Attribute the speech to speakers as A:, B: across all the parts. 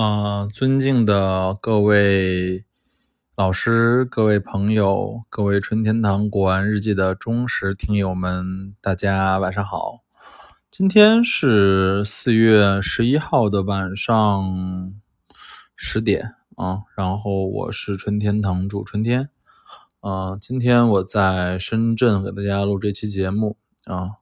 A: 啊，尊敬的各位老师、各位朋友、各位春天堂古玩日记的忠实听友们，大家晚上好。今天是四月十一号的晚上十点啊，然后我是春天堂主春天，啊，今天我在深圳给大家录这期节目啊。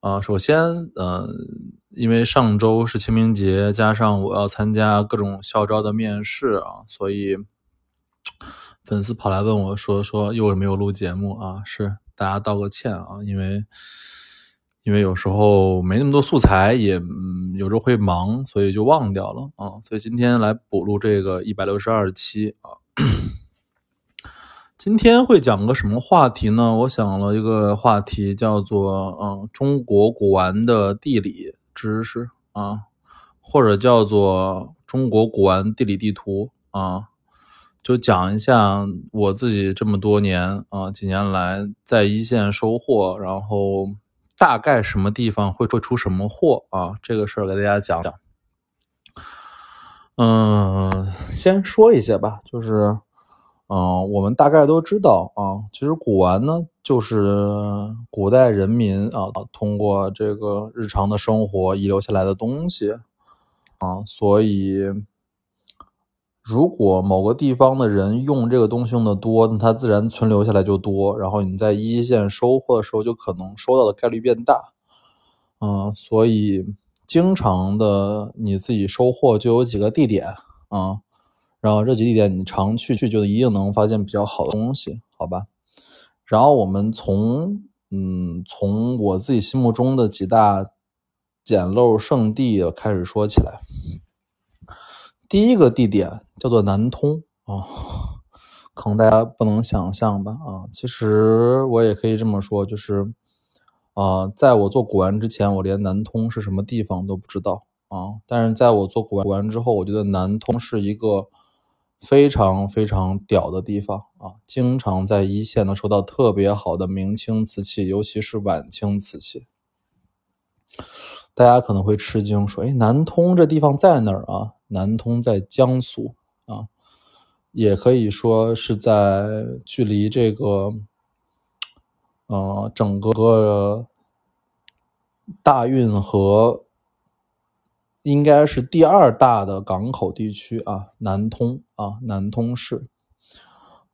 A: 啊，首先，嗯，因为上周是清明节，加上我要参加各种校招的面试啊，所以 粉丝跑来问我说：“说又没有录节目啊？”是大家道个歉啊，因为因为有时候没那么多素材，也嗯有时候会忙，所以就忘掉了啊。所以今天来补录这个一百六十二期啊。今天会讲个什么话题呢？我想了一个话题，叫做“嗯，中国古玩的地理知识”啊，或者叫做“中国古玩地理地图”啊，就讲一下我自己这么多年啊，几年来在一线收获，然后大概什么地方会会出什么货啊，这个事儿给大家讲讲。嗯，先说一下吧，就是。嗯，我们大概都知道啊，其实古玩呢，就是古代人民啊通过这个日常的生活遗留下来的东西啊，所以如果某个地方的人用这个东西用的多，那它自然存留下来就多，然后你在一线收获的时候就可能收到的概率变大。嗯，所以经常的你自己收获就有几个地点啊。然后这几地点你常去去就一定能发现比较好的东西，好吧？然后我们从嗯从我自己心目中的几大捡漏圣地开始说起来。第一个地点叫做南通啊，可能大家不能想象吧？啊，其实我也可以这么说，就是啊，在我做古玩之前，我连南通是什么地方都不知道啊。但是在我做古玩之后，我觉得南通是一个。非常非常屌的地方啊！经常在一线能收到特别好的明清瓷器，尤其是晚清瓷器。大家可能会吃惊，说：“哎，南通这地方在哪儿啊？”南通在江苏啊，也可以说是在距离这个，呃，整个大运河。应该是第二大的港口地区啊，南通啊，南通市。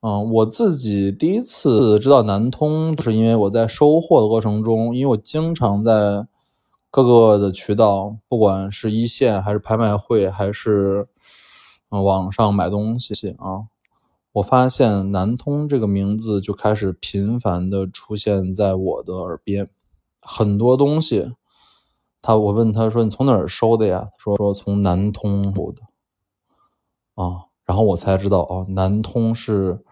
A: 嗯，我自己第一次知道南通，就是因为我在收货的过程中，因为我经常在各个的渠道，不管是一线还是拍卖会，还是嗯网上买东西啊，我发现南通这个名字就开始频繁的出现在我的耳边，很多东西。他我问他说：“你从哪儿收的呀？”他说：“说从南通收的。”啊，然后我才知道哦，南通是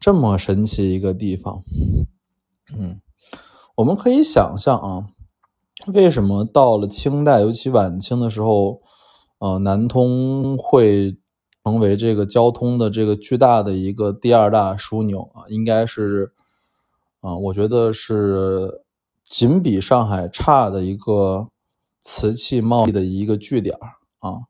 A: 这么神奇一个地方。嗯，我们可以想象啊，为什么到了清代，尤其晚清的时候，呃，南通会成为这个交通的这个巨大的一个第二大枢纽啊？应该是啊，我觉得是仅比上海差的一个。瓷器贸易的一个据点啊，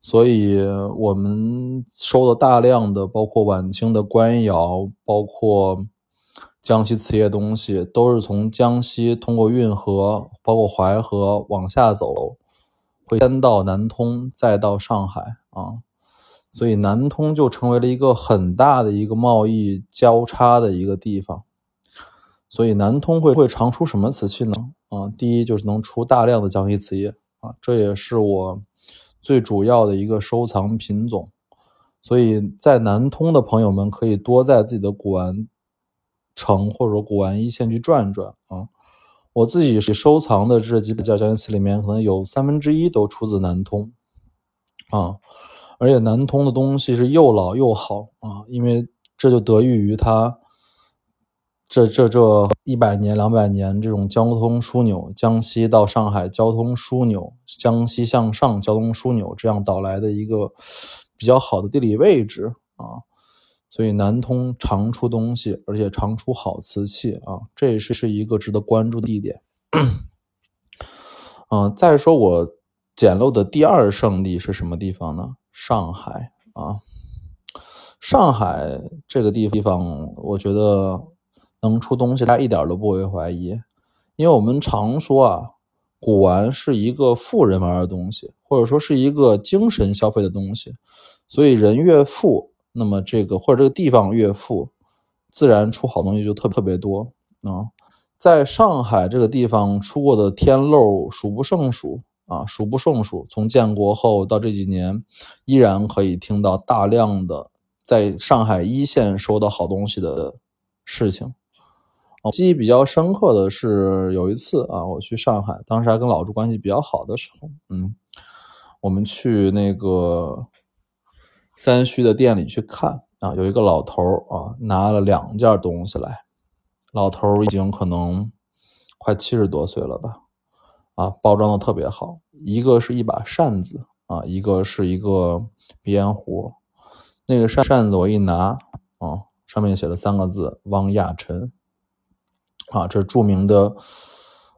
A: 所以我们收了大量的包括晚清的官窑，包括江西瓷业东西，都是从江西通过运河，包括淮河往下走，会先到南通，再到上海啊，所以南通就成为了一个很大的一个贸易交叉的一个地方。所以南通会会常出什么瓷器呢？啊，第一就是能出大量的江西瓷业啊，这也是我最主要的一个收藏品种。所以在南通的朋友们可以多在自己的古玩城或者古玩一线去转转啊。我自己收藏的这几件江西瓷里面，可能有三分之一都出自南通啊，而且南通的东西是又老又好啊，因为这就得益于它。这这这一百年两百年，这种交通枢纽，江西到上海交通枢纽，江西向上交通枢纽，这样导来的一个比较好的地理位置啊，所以南通常出东西，而且常出好瓷器啊，这也是是一个值得关注的地点。嗯，再说我捡漏的第二圣地是什么地方呢？上海啊，上海这个地方，我觉得能出东西，大家一点都不会怀疑，因为我们常说啊，古玩是一个富人玩的东西，或者说是一个精神消费的东西，所以人越富，那么这个或者这个地方越富，自然出好东西就特特别多啊。在上海这个地方出过的天漏数不胜数。啊，数不胜数。从建国后到这几年，依然可以听到大量的在上海一线收到好东西的事情。我记忆比较深刻的是有一次啊，我去上海，当时还跟老朱关系比较好的时候，嗯，我们去那个三虚的店里去看啊，有一个老头啊，拿了两件东西来，老头已经可能快七十多岁了吧。啊，包装的特别好，一个是一把扇子啊，一个是一个鼻烟壶。那个扇扇子我一拿啊，上面写了三个字“汪亚尘”。啊，这是著名的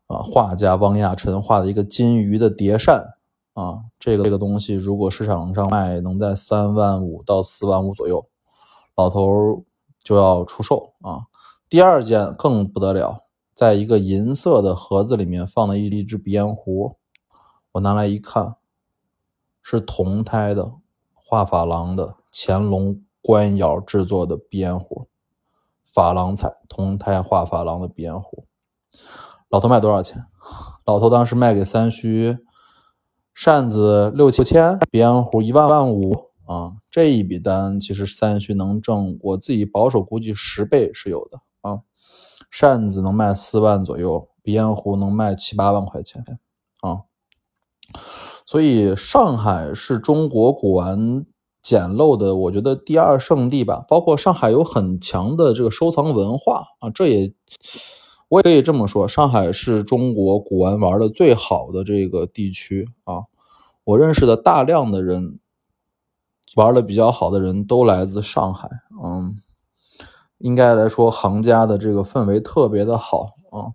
A: 啊画家汪亚尘画的一个金鱼的叠扇啊。这个这个东西如果市场上卖，能在三万五到四万五左右，老头就要出售啊。第二件更不得了。在一个银色的盒子里面放了一一只鼻烟壶，我拿来一看，是铜胎的画珐琅的乾隆官窑制作的鼻烟壶，珐琅彩铜胎画珐琅的鼻烟壶。老头卖多少钱？老头当时卖给三虚，扇子六七千，鼻烟壶一万万五啊！这一笔单其实三虚能挣，我自己保守估计十倍是有的啊。扇子能卖四万左右，鼻烟壶能卖七八万块钱啊，所以上海是中国古玩简陋的，我觉得第二圣地吧。包括上海有很强的这个收藏文化啊，这也我也可以这么说，上海是中国古玩玩的最好的这个地区啊。我认识的大量的人玩的比较好的人都来自上海，嗯。应该来说，行家的这个氛围特别的好啊，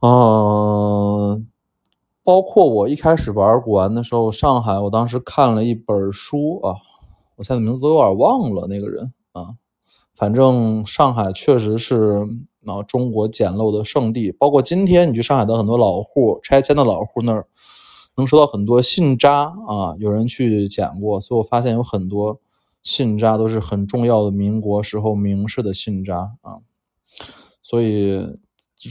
A: 嗯，包括我一开始玩古玩的时候，上海，我当时看了一本书啊，我现在名字都有点忘了那个人啊，反正上海确实是啊中国简陋的圣地，包括今天你去上海的很多老户拆迁的老户那儿，能收到很多信札啊，有人去捡过，所以我发现有很多。信札都是很重要的民国时候名士的信札啊，所以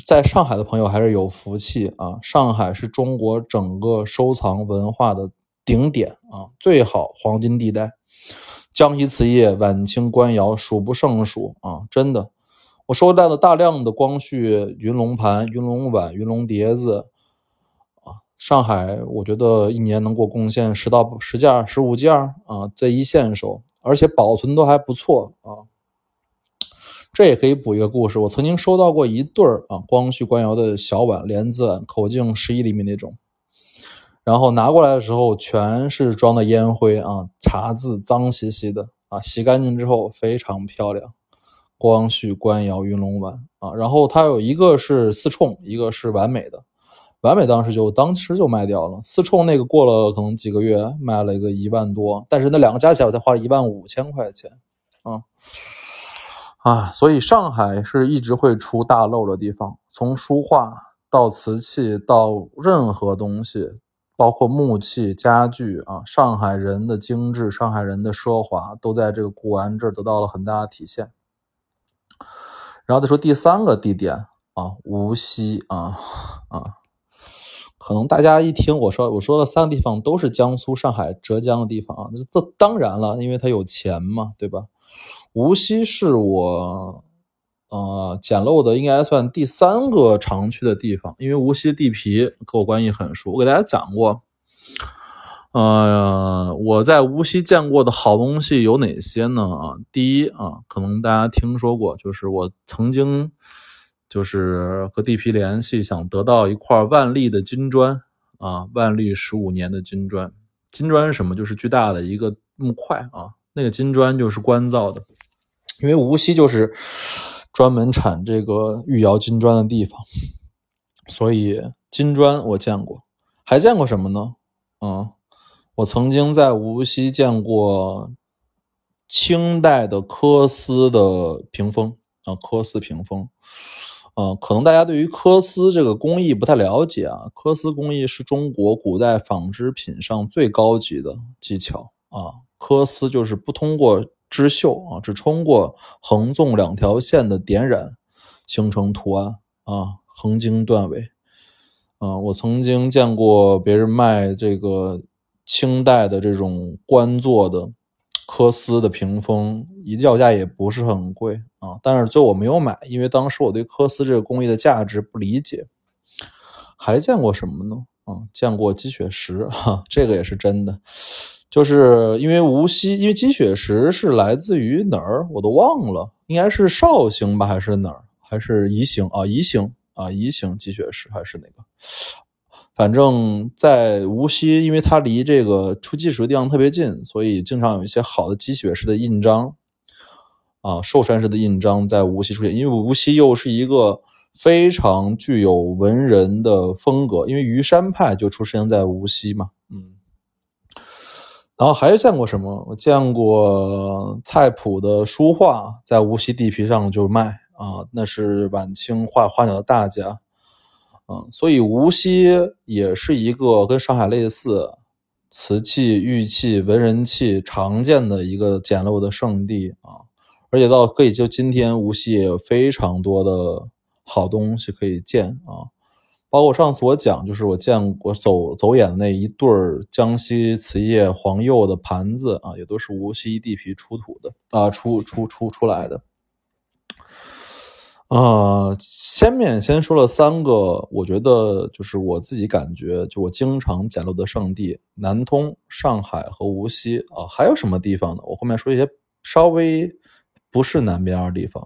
A: 在上海的朋友还是有福气啊。上海是中国整个收藏文化的顶点啊，最好黄金地带，江西瓷业、晚清官窑数不胜数啊，真的。我收到了大量的光绪云龙盘、云龙碗、云龙碟子啊，上海我觉得一年能给我贡献十到十件、十五件啊，在一线收。而且保存都还不错啊，这也可以补一个故事。我曾经收到过一对儿啊，光绪官窑的小碗莲子碗，口径十一厘米那种，然后拿过来的时候全是装的烟灰啊，茶渍脏兮兮的啊，洗干净之后非常漂亮。光绪官窑云龙碗啊，然后它有一个是四冲，一个是完美的。完美当时就当时就卖掉了，四冲那个过了可能几个月卖了一个一万多，但是那两个加起来我才花了一万五千块钱，啊啊，所以上海是一直会出大漏的地方，从书画到瓷器到任何东西，包括木器家具啊，上海人的精致，上海人的奢华都在这个古玩这儿得到了很大的体现。然后再说第三个地点啊，无锡啊啊。可能大家一听我说我说的三个地方都是江苏、上海、浙江的地方啊，这当然了，因为他有钱嘛，对吧？无锡是我呃捡漏的，应该算第三个常去的地方，因为无锡地皮跟我关系很熟。我给大家讲过，呃，我在无锡见过的好东西有哪些呢？啊，第一啊，可能大家听说过，就是我曾经。就是和地皮联系，想得到一块万历的金砖啊，万历十五年的金砖。金砖是什么？就是巨大的一个木块啊。那个金砖就是官造的，因为无锡就是专门产这个玉窑金砖的地方，所以金砖我见过。还见过什么呢？嗯，我曾经在无锡见过清代的缂丝的屏风啊，缂丝屏风。呃，可能大家对于缂丝这个工艺不太了解啊。缂丝工艺是中国古代纺织品上最高级的技巧啊。缂丝就是不通过织绣啊，只通过横纵两条线的点染形成图案啊，横经断尾。啊，我曾经见过别人卖这个清代的这种官做的。缂丝的屏风，一要价也不是很贵啊，但是最后我没有买，因为当时我对缂丝这个工艺的价值不理解。还见过什么呢？啊，见过积雪石，哈，这个也是真的，就是因为无锡，因为积雪石是来自于哪儿，我都忘了，应该是绍兴吧，还是哪儿，还是宜兴啊？宜兴啊，宜兴积雪石还是哪个？反正，在无锡，因为它离这个出积雪的地方特别近，所以经常有一些好的积雪石的印章，啊，寿山石的印章在无锡出现。因为无锡又是一个非常具有文人的风格，因为虞山派就出生在无锡嘛，然后还见过什么？我见过蔡普的书画在无锡地皮上就卖啊，那是晚清画花鸟的大家。嗯，所以无锡也是一个跟上海类似，瓷器、玉器、文人器常见的一个简陋的圣地啊。而且到可以就今天，无锡也有非常多的好东西可以见啊。包括上次我讲，就是我见过走走眼的那一对儿江西瓷业黄釉的盘子啊，也都是无锡地皮出土的啊，出出出出来的。呃，前面先说了三个，我觉得就是我自己感觉，就我经常捡漏的圣地：南通、上海和无锡啊。还有什么地方呢？我后面说一些稍微不是南边的地方。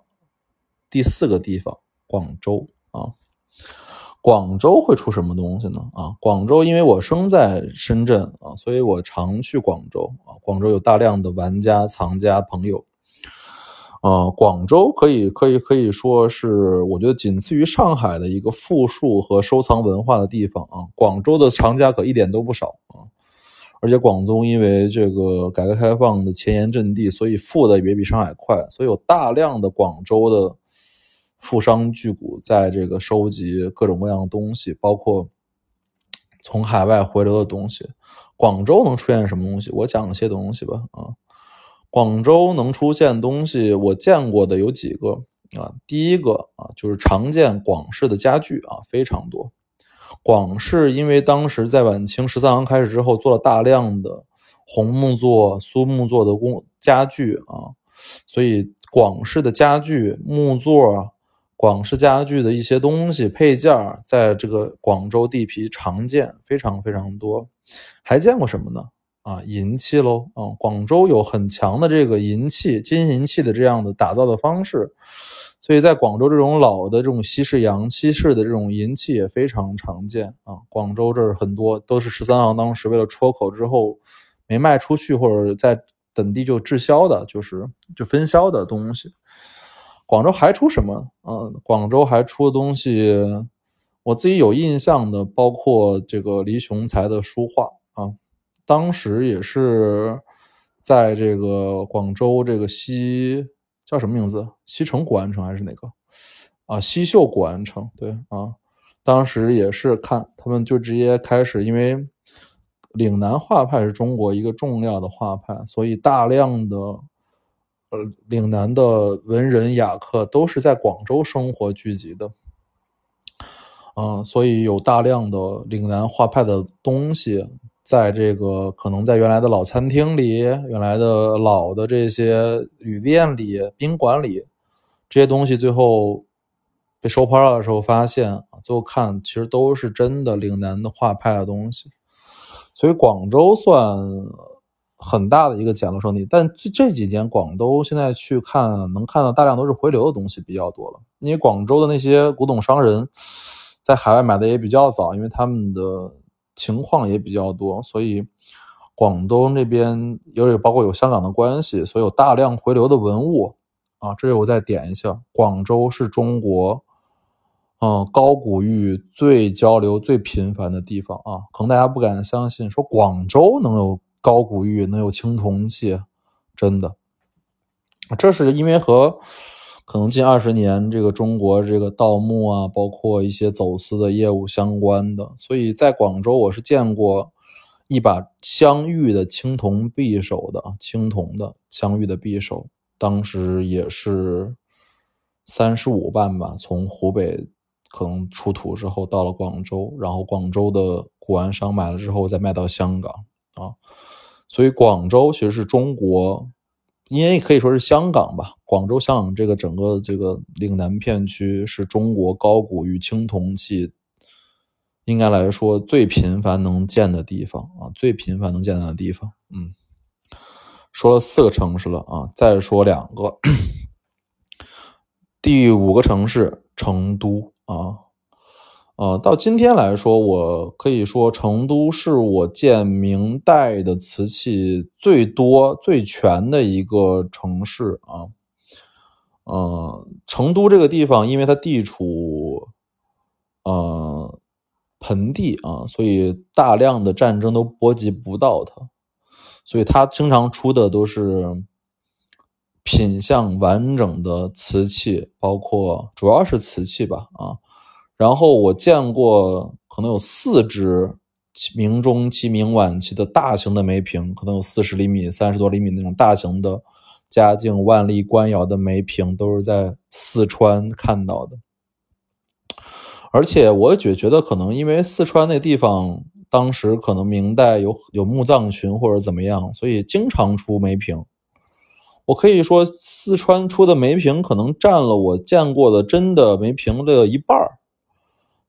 A: 第四个地方，广州啊，广州会出什么东西呢？啊，广州因为我生在深圳啊，所以我常去广州啊。广州有大量的玩家、藏家朋友。呃，广州可以可以可以说是，我觉得仅次于上海的一个富庶和收藏文化的地方啊。广州的藏家可一点都不少啊，而且广东因为这个改革开放的前沿阵地，所以富的也比上海快，所以有大量的广州的富商巨贾在这个收集各种各样的东西，包括从海外回流的东西。广州能出现什么东西？我讲些东西吧，啊。广州能出现东西，我见过的有几个啊。第一个啊，就是常见广式的家具啊，非常多。广式因为当时在晚清十三行开始之后，做了大量的红木做、苏木做的工家具啊，所以广式的家具、木座、广式家具的一些东西配件，在这个广州地皮常见，非常非常多。还见过什么呢？啊，银器喽，啊，广州有很强的这个银器、金银器的这样的打造的方式，所以在广州这种老的这种西式洋西式的这种银器也非常常见啊。广州这儿很多都是十三行当时为了出口之后没卖出去或者在本地就滞销的，就是就分销的东西。广州还出什么？嗯，广州还出的东西，我自己有印象的，包括这个黎雄才的书画啊。当时也是在这个广州这个西叫什么名字？西城古玩城还是哪个？啊，西秀古玩城。对啊，当时也是看他们就直接开始，因为岭南画派是中国一个重要的画派，所以大量的呃岭南的文人雅客都是在广州生活聚集的。啊，所以有大量的岭南画派的东西。在这个可能在原来的老餐厅里、原来的老的这些旅店里、宾馆里，这些东西最后被收拍了的时候，发现啊，最后看其实都是真的岭南的画派的东西。所以广州算很大的一个捡漏圣地，但这这几年广州现在去看，能看到大量都是回流的东西比较多了。因为广州的那些古董商人，在海外买的也比较早，因为他们的。情况也比较多，所以广东这边有包括有香港的关系，所以有大量回流的文物啊。这里我再点一下，广州是中国嗯，高古玉最交流最频繁的地方啊，可能大家不敢相信，说广州能有高古玉，能有青铜器，真的，这是因为和可能近二十年这个中国这个盗墓啊，包括一些走私的业务相关的，所以在广州我是见过一把镶玉的青铜匕首的，青铜的镶玉的匕首，当时也是三十五万吧，从湖北。可能出土之后到了广州，然后广州的古玩商买了之后再卖到香港啊，所以广州其实是中国，因为可以说是香港吧，广州、香港这个整个这个岭南片区是中国高古玉青铜器应该来说最频繁能见的地方啊，最频繁能见到的地方。嗯，说了四个城市了啊，再说两个，第五个城市成都。啊，呃，到今天来说，我可以说成都是我见明代的瓷器最多、最全的一个城市啊。呃，成都这个地方，因为它地处呃盆地啊，所以大量的战争都波及不到它，所以它经常出的都是品相完整的瓷器，包括主要是瓷器吧啊。然后我见过可能有四只明中期、明晚期的大型的梅瓶，可能有四十厘米、三十多厘米那种大型的嘉靖、万历、官窑的梅瓶，都是在四川看到的。而且我也觉得，可能因为四川那地方当时可能明代有有墓葬群或者怎么样，所以经常出梅瓶。我可以说，四川出的梅瓶可能占了我见过的真的梅瓶的一半儿。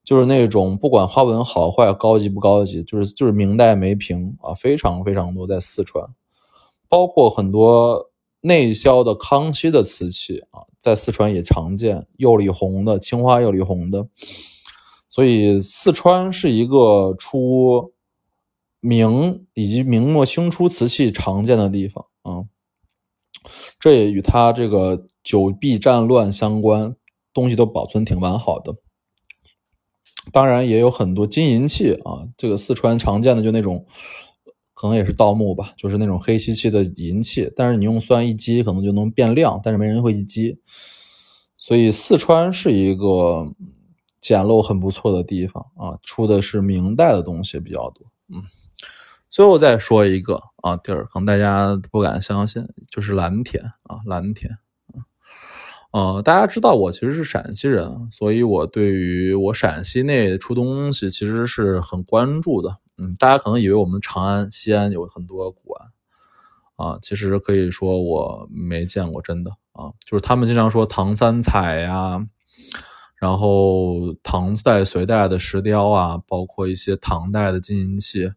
A: 就是那种不管花纹好坏、高级不高级，就是就是明代梅瓶啊，非常非常多在四川，包括很多内销的康熙的瓷器啊，在四川也常见，釉里红的、青花釉里红的，所以四川是一个出明以及明末清初瓷器常见的地方啊，这也与它这个久避战乱相关，东西都保存挺完好的。当然也有很多金银器啊，这个四川常见的就那种，可能也是盗墓吧，就是那种黑漆漆的银器，但是你用酸一击可能就能变亮，但是没人会一击，所以四川是一个捡漏很不错的地方啊，出的是明代的东西比较多。嗯，最后再说一个啊地儿，可能大家不敢相信，就是蓝田啊，蓝田。呃，大家知道我其实是陕西人，所以我对于我陕西内出东西其实是很关注的。嗯，大家可能以为我们长安、西安有很多古玩，啊，其实可以说我没见过真的啊。就是他们经常说唐三彩呀，然后唐代、隋代的石雕啊，包括一些唐代的金银器，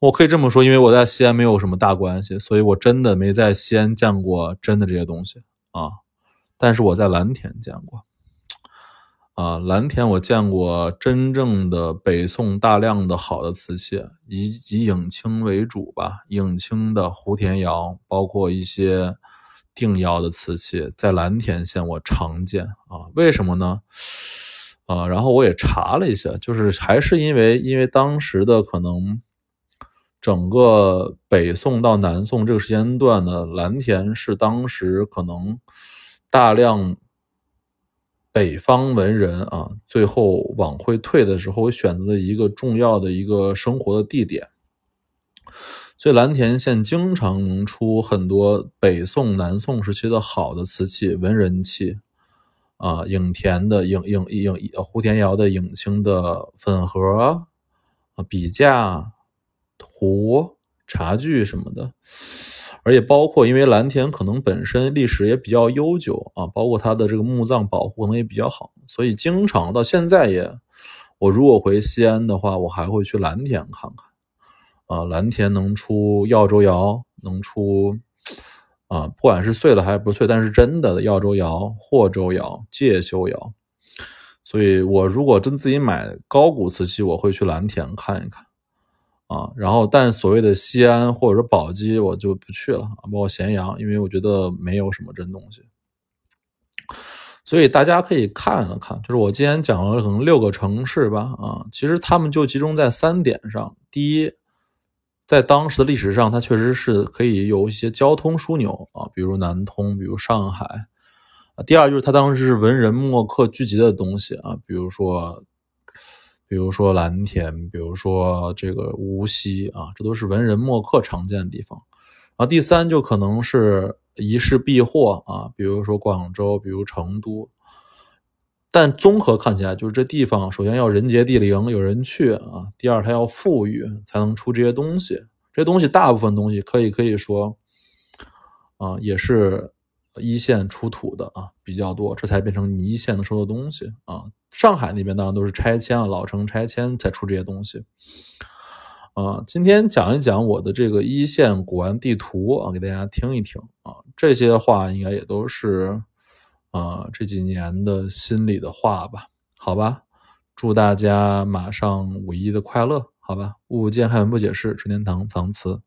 A: 我可以这么说，因为我在西安没有什么大关系，所以我真的没在西安见过真的这些东西啊。但是我在蓝田见过，啊，蓝田我见过真正的北宋大量的好的瓷器，以以永清为主吧，永清的胡田窑，包括一些定窑的瓷器，在蓝田县我常见啊。为什么呢？啊，然后我也查了一下，就是还是因为因为当时的可能整个北宋到南宋这个时间段呢，蓝田是当时可能。大量北方文人啊，最后往回退的时候，选择的一个重要的一个生活的地点，所以蓝田县经常能出很多北宋、南宋时期的好的瓷器、文人器啊，影田的影影影胡田窑的影青的粉盒啊、笔架、壶、茶具什么的。而且包括，因为蓝田可能本身历史也比较悠久啊，包括它的这个墓葬保护可能也比较好，所以经常到现在也，我如果回西安的话，我还会去蓝田看看。啊，蓝田能出耀州窑，能出啊，不管是碎了还是不碎，但是真的耀州窑、霍州窑、介休窑，所以我如果真自己买高古瓷器，我会去蓝田看一看。啊，然后但所谓的西安或者说宝鸡，我就不去了，包括咸阳，因为我觉得没有什么真东西。所以大家可以看了看，就是我今天讲了可能六个城市吧，啊，其实他们就集中在三点上。第一，在当时的历史上，它确实是可以有一些交通枢纽啊，比如南通，比如上海。第二就是它当时是文人墨客聚集的东西啊，比如说。比如说蓝田，比如说这个无锡啊，这都是文人墨客常见的地方。啊第三就可能是一世避祸啊，比如说广州，比如成都。但综合看起来，就是这地方首先要人杰地灵，有人去啊。第二，它要富裕，才能出这些东西。这东西大部分东西可以可以说啊，也是。一线出土的啊比较多，这才变成你一线能收的东西啊。上海那边当然都是拆迁了，老城拆迁才出这些东西。啊，今天讲一讲我的这个一线古玩地图啊，给大家听一听啊。这些话应该也都是啊这几年的心里的话吧？好吧，祝大家马上五一的快乐，好吧。物见汉文不解释，春天堂藏词。